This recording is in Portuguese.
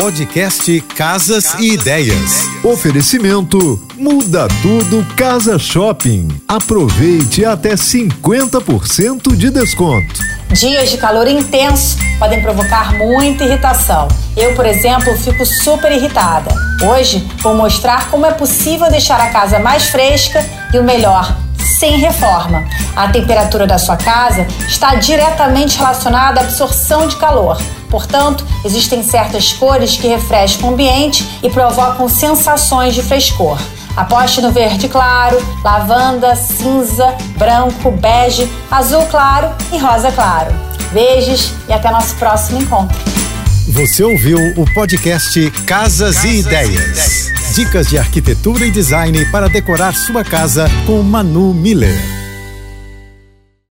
Podcast Casas e Ideias. Oferecimento Muda Tudo Casa Shopping. Aproveite até 50% de desconto. Dias de calor intenso podem provocar muita irritação. Eu, por exemplo, fico super irritada. Hoje vou mostrar como é possível deixar a casa mais fresca e o melhor, sem reforma. A temperatura da sua casa está diretamente relacionada à absorção de calor. Portanto, existem certas cores que refrescam o ambiente e provocam sensações de frescor. Aposte no verde claro, lavanda, cinza, branco, bege, azul claro e rosa claro. Beijos e até nosso próximo encontro. Você ouviu o podcast Casas, Casas e, Ideias. e Ideias. Dicas de arquitetura e design para decorar sua casa com Manu Miller.